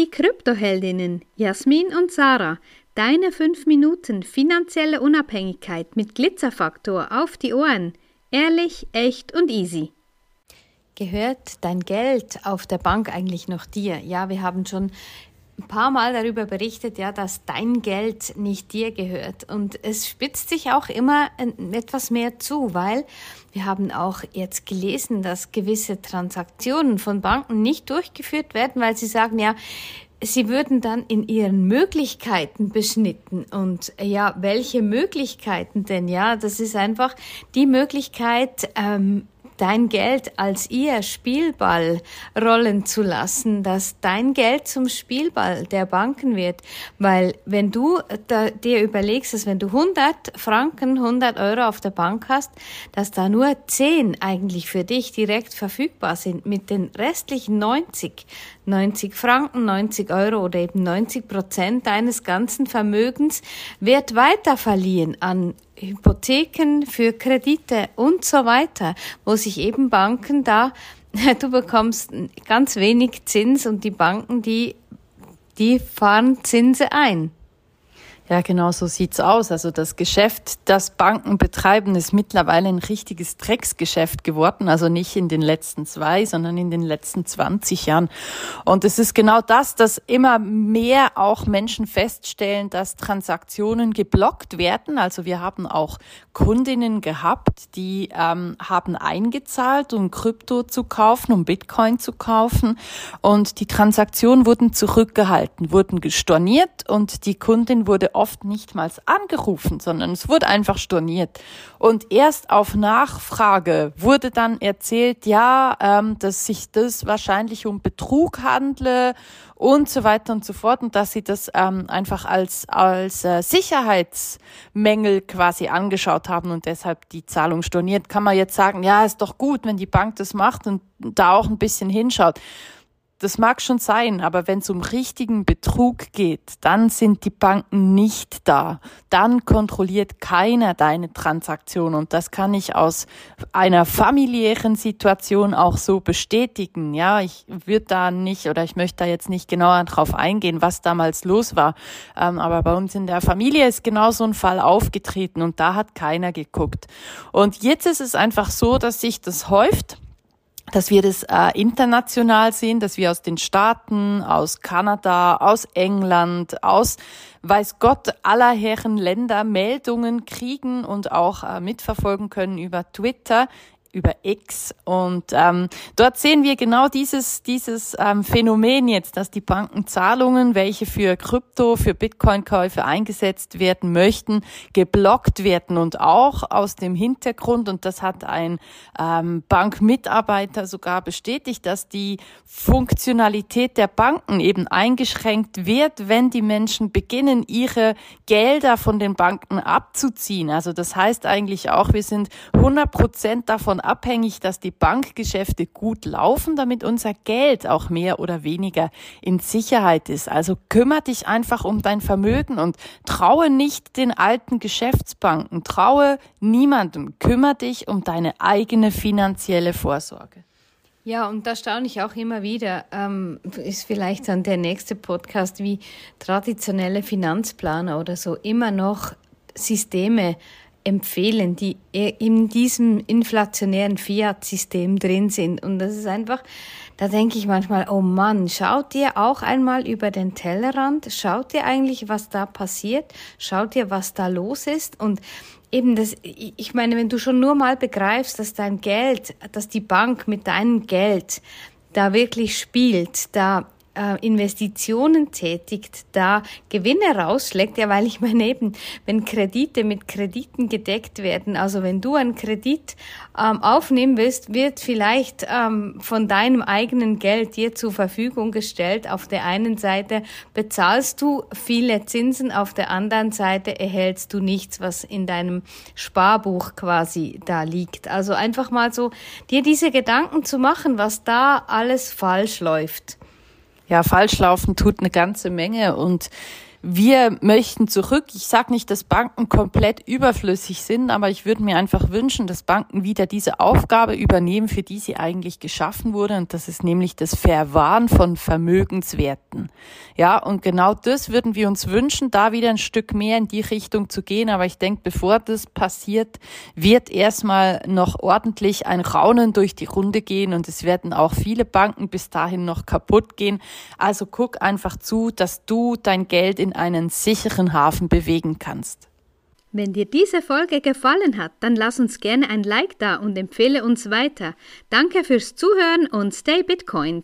Die Kryptoheldinnen Jasmin und Sarah, deine 5 Minuten finanzielle Unabhängigkeit mit Glitzerfaktor auf die Ohren. Ehrlich, echt und easy. Gehört dein Geld auf der Bank eigentlich noch dir? Ja, wir haben schon ein paar Mal darüber berichtet, ja, dass dein Geld nicht dir gehört. Und es spitzt sich auch immer etwas mehr zu, weil wir haben auch jetzt gelesen, dass gewisse Transaktionen von Banken nicht durchgeführt werden, weil sie sagen, ja, sie würden dann in ihren Möglichkeiten beschnitten. Und ja, welche Möglichkeiten denn? Ja, das ist einfach die Möglichkeit, ähm, dein Geld als ihr Spielball rollen zu lassen, dass dein Geld zum Spielball der Banken wird. Weil wenn du dir überlegst, dass wenn du 100 Franken, 100 Euro auf der Bank hast, dass da nur 10 eigentlich für dich direkt verfügbar sind. Mit den restlichen 90, 90 Franken, 90 Euro oder eben 90 Prozent deines ganzen Vermögens wird weiter verliehen an Hypotheken, für Kredite und so weiter, wo sich eben Banken da, du bekommst ganz wenig Zins und die Banken, die, die fahren Zinse ein. Ja, genau so sieht's aus. Also das Geschäft, das Banken betreiben, ist mittlerweile ein richtiges Drecksgeschäft geworden. Also nicht in den letzten zwei, sondern in den letzten 20 Jahren. Und es ist genau das, dass immer mehr auch Menschen feststellen, dass Transaktionen geblockt werden. Also wir haben auch Kundinnen gehabt, die ähm, haben eingezahlt, um Krypto zu kaufen, um Bitcoin zu kaufen. Und die Transaktionen wurden zurückgehalten, wurden gestorniert und die Kundin wurde oft nicht mal angerufen, sondern es wurde einfach storniert. Und erst auf Nachfrage wurde dann erzählt, ja, ähm, dass sich das wahrscheinlich um Betrug handle und so weiter und so fort und dass sie das ähm, einfach als, als äh, Sicherheitsmängel quasi angeschaut haben und deshalb die Zahlung storniert. Kann man jetzt sagen, ja, ist doch gut, wenn die Bank das macht und da auch ein bisschen hinschaut das mag schon sein, aber wenn es um richtigen Betrug geht, dann sind die Banken nicht da. Dann kontrolliert keiner deine Transaktion und das kann ich aus einer familiären Situation auch so bestätigen. Ja, ich würde da nicht oder ich möchte da jetzt nicht genauer drauf eingehen, was damals los war. Ähm, aber bei uns in der Familie ist genau so ein Fall aufgetreten und da hat keiner geguckt. Und jetzt ist es einfach so, dass sich das häuft dass wir das äh, international sehen, dass wir aus den Staaten, aus Kanada, aus England, aus weiß Gott aller Herren Länder Meldungen kriegen und auch äh, mitverfolgen können über Twitter über X und ähm, dort sehen wir genau dieses dieses ähm, Phänomen jetzt, dass die Banken Zahlungen, welche für Krypto, für Bitcoin-Käufe eingesetzt werden möchten, geblockt werden und auch aus dem Hintergrund und das hat ein ähm, Bankmitarbeiter sogar bestätigt, dass die Funktionalität der Banken eben eingeschränkt wird, wenn die Menschen beginnen, ihre Gelder von den Banken abzuziehen. Also das heißt eigentlich auch, wir sind 100 Prozent davon abhängig, dass die Bankgeschäfte gut laufen, damit unser Geld auch mehr oder weniger in Sicherheit ist. Also kümmere dich einfach um dein Vermögen und traue nicht den alten Geschäftsbanken, traue niemandem, kümmere dich um deine eigene finanzielle Vorsorge. Ja, und da staune ich auch immer wieder, ähm, ist vielleicht dann der nächste Podcast, wie traditionelle Finanzplaner oder so immer noch Systeme empfehlen, die in diesem inflationären Fiat-System drin sind. Und das ist einfach, da denke ich manchmal, oh Mann, schaut ihr auch einmal über den Tellerrand? Schaut ihr eigentlich, was da passiert? Schaut ihr, was da los ist? Und eben das, ich meine, wenn du schon nur mal begreifst, dass dein Geld, dass die Bank mit deinem Geld da wirklich spielt, da Investitionen tätigt, da Gewinne rausschlägt, ja, weil ich meine eben, wenn Kredite mit Krediten gedeckt werden, also wenn du einen Kredit ähm, aufnehmen willst, wird vielleicht ähm, von deinem eigenen Geld dir zur Verfügung gestellt. Auf der einen Seite bezahlst du viele Zinsen, auf der anderen Seite erhältst du nichts, was in deinem Sparbuch quasi da liegt. Also einfach mal so dir diese Gedanken zu machen, was da alles falsch läuft ja, falsch laufen tut eine ganze Menge und wir möchten zurück. Ich sage nicht, dass Banken komplett überflüssig sind, aber ich würde mir einfach wünschen, dass Banken wieder diese Aufgabe übernehmen, für die sie eigentlich geschaffen wurde. Und das ist nämlich das Verwahren von Vermögenswerten. Ja, und genau das würden wir uns wünschen, da wieder ein Stück mehr in die Richtung zu gehen. Aber ich denke, bevor das passiert, wird erstmal noch ordentlich ein Raunen durch die Runde gehen und es werden auch viele Banken bis dahin noch kaputt gehen. Also guck einfach zu, dass du dein Geld in einen sicheren Hafen bewegen kannst. Wenn dir diese Folge gefallen hat, dann lass uns gerne ein Like da und empfehle uns weiter. Danke fürs Zuhören und stay Bitcoin.